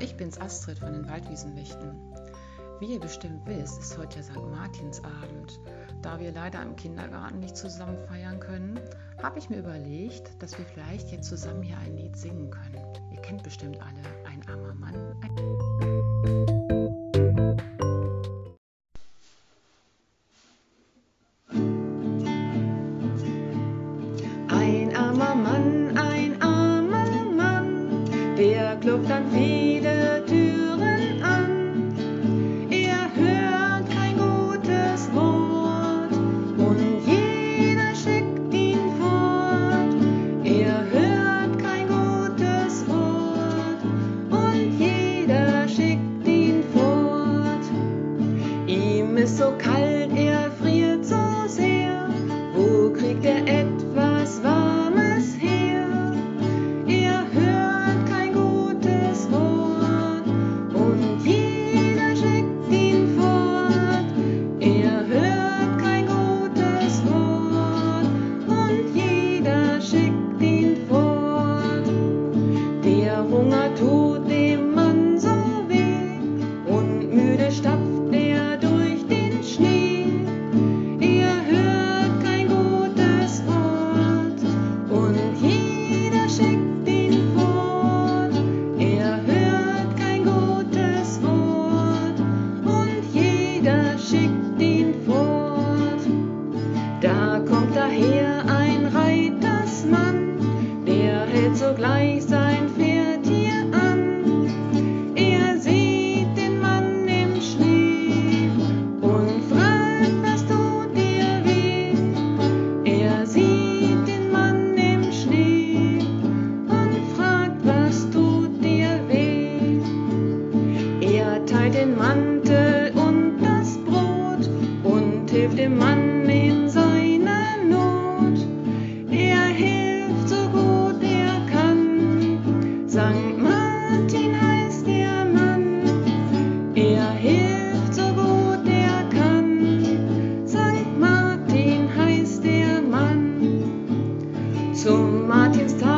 Ich bin's Astrid von den Waldwiesenwächten. Wie ihr bestimmt wisst, ist heute ja St. Martinsabend. Da wir leider im Kindergarten nicht zusammen feiern können, habe ich mir überlegt, dass wir vielleicht jetzt zusammen hier ein Lied singen können. Ihr kennt bestimmt alle Ein armer Mann. Ein Wer klopft an viele Türen an? Er hört kein gutes Wort und jeder schickt ihn fort. Er hört kein gutes Wort und jeder schickt ihn fort. Ihm ist so kalt, er friert so sehr. Wo kriegt er Essen? schickt ihn fort. Da kommt daher ein Reitersmann, der hält sogleich sein Pferd hier an. Er sieht den Mann im Schnee und fragt, was tut dir weh. Er sieht den Mann im Schnee und fragt, was tut dir weh. Er teilt den Mantel und hilft dem Mann in seiner Not. Er hilft so gut er kann. Sankt Martin heißt der Mann. Er hilft so gut er kann. Sankt Martin heißt der Mann. Zum Martinstag.